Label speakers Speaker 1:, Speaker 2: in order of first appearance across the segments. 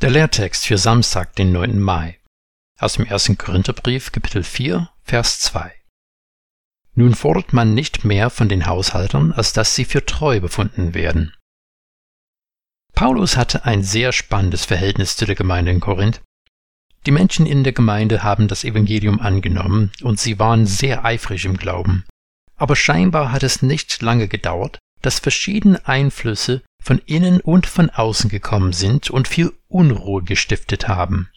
Speaker 1: Der Lehrtext für Samstag, den 9. Mai. Aus dem 1. Korintherbrief, Kapitel 4, Vers 2. Nun fordert man nicht mehr von den Haushaltern, als dass sie für treu befunden werden. Paulus hatte ein sehr spannendes Verhältnis zu der Gemeinde in Korinth. Die Menschen in der Gemeinde haben das Evangelium angenommen und sie waren sehr eifrig im Glauben. Aber scheinbar hat es nicht lange gedauert, dass verschiedene Einflüsse von innen und von außen gekommen sind und viel Unruhe gestiftet haben.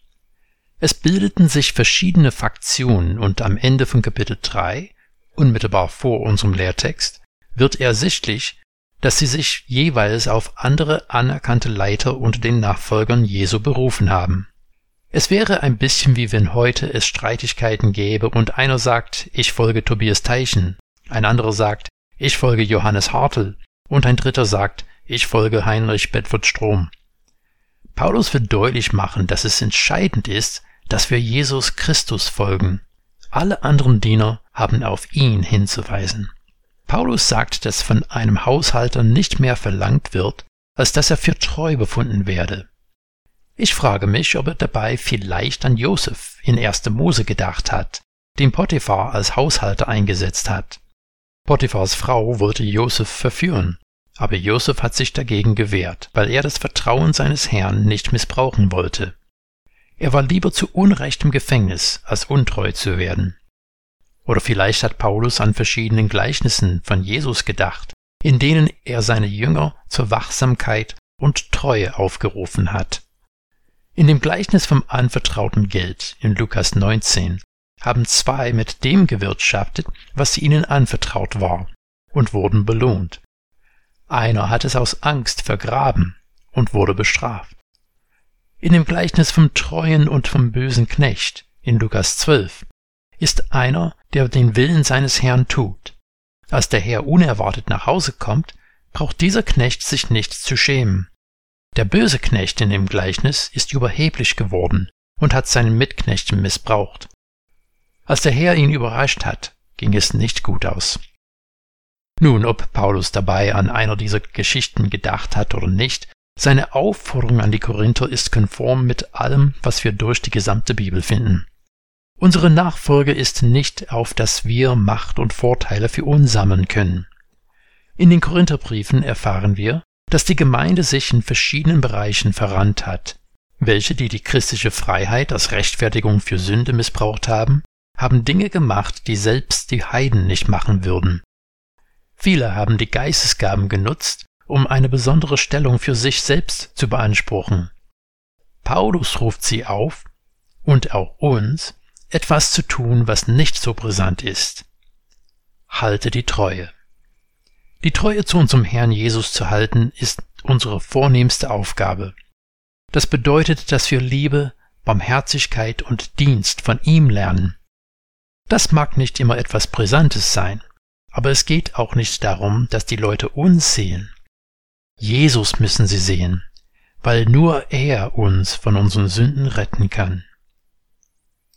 Speaker 1: Es bildeten sich verschiedene Faktionen und am Ende von Kapitel 3, unmittelbar vor unserem Lehrtext, wird ersichtlich, dass sie sich jeweils auf andere anerkannte Leiter unter den Nachfolgern Jesu berufen haben. Es wäre ein bisschen wie wenn heute es Streitigkeiten gäbe und einer sagt, ich folge Tobias Teichen, ein anderer sagt, ich folge Johannes Hartl und ein dritter sagt, ich folge Heinrich Bedford Strom. Paulus will deutlich machen, dass es entscheidend ist, dass wir Jesus Christus folgen. Alle anderen Diener haben auf ihn hinzuweisen. Paulus sagt, dass von einem Haushalter nicht mehr verlangt wird, als dass er für treu befunden werde. Ich frage mich, ob er dabei vielleicht an Josef in 1. Mose gedacht hat, den Potiphar als Haushalter eingesetzt hat. Potiphars Frau wollte Josef verführen, aber Josef hat sich dagegen gewehrt, weil er das Vertrauen seines Herrn nicht missbrauchen wollte. Er war lieber zu Unrecht im Gefängnis, als untreu zu werden. Oder vielleicht hat Paulus an verschiedenen Gleichnissen von Jesus gedacht, in denen er seine Jünger zur Wachsamkeit und Treue aufgerufen hat. In dem Gleichnis vom anvertrauten Geld in Lukas 19 haben zwei mit dem gewirtschaftet, was ihnen anvertraut war, und wurden belohnt. Einer hat es aus Angst vergraben und wurde bestraft. In dem Gleichnis vom treuen und vom bösen Knecht in Lukas 12 ist einer, der den Willen seines Herrn tut. Als der Herr unerwartet nach Hause kommt, braucht dieser Knecht sich nicht zu schämen. Der böse Knecht in dem Gleichnis ist überheblich geworden und hat seinen Mitknechten missbraucht. Als der Herr ihn überrascht hat, ging es nicht gut aus. Nun, ob Paulus dabei an einer dieser Geschichten gedacht hat oder nicht, seine Aufforderung an die Korinther ist konform mit allem, was wir durch die gesamte Bibel finden. Unsere Nachfolge ist nicht, auf dass wir Macht und Vorteile für uns sammeln können. In den Korintherbriefen erfahren wir, dass die Gemeinde sich in verschiedenen Bereichen verrannt hat. Welche, die die christliche Freiheit als Rechtfertigung für Sünde missbraucht haben, haben Dinge gemacht, die selbst die Heiden nicht machen würden. Viele haben die Geistesgaben genutzt, um eine besondere Stellung für sich selbst zu beanspruchen. Paulus ruft sie auf, und auch uns, etwas zu tun, was nicht so brisant ist. Halte die Treue. Die Treue zu unserem Herrn Jesus zu halten, ist unsere vornehmste Aufgabe. Das bedeutet, dass wir Liebe, Barmherzigkeit und Dienst von ihm lernen. Das mag nicht immer etwas Brisantes sein, aber es geht auch nicht darum, dass die Leute uns sehen. Jesus müssen sie sehen, weil nur er uns von unseren Sünden retten kann.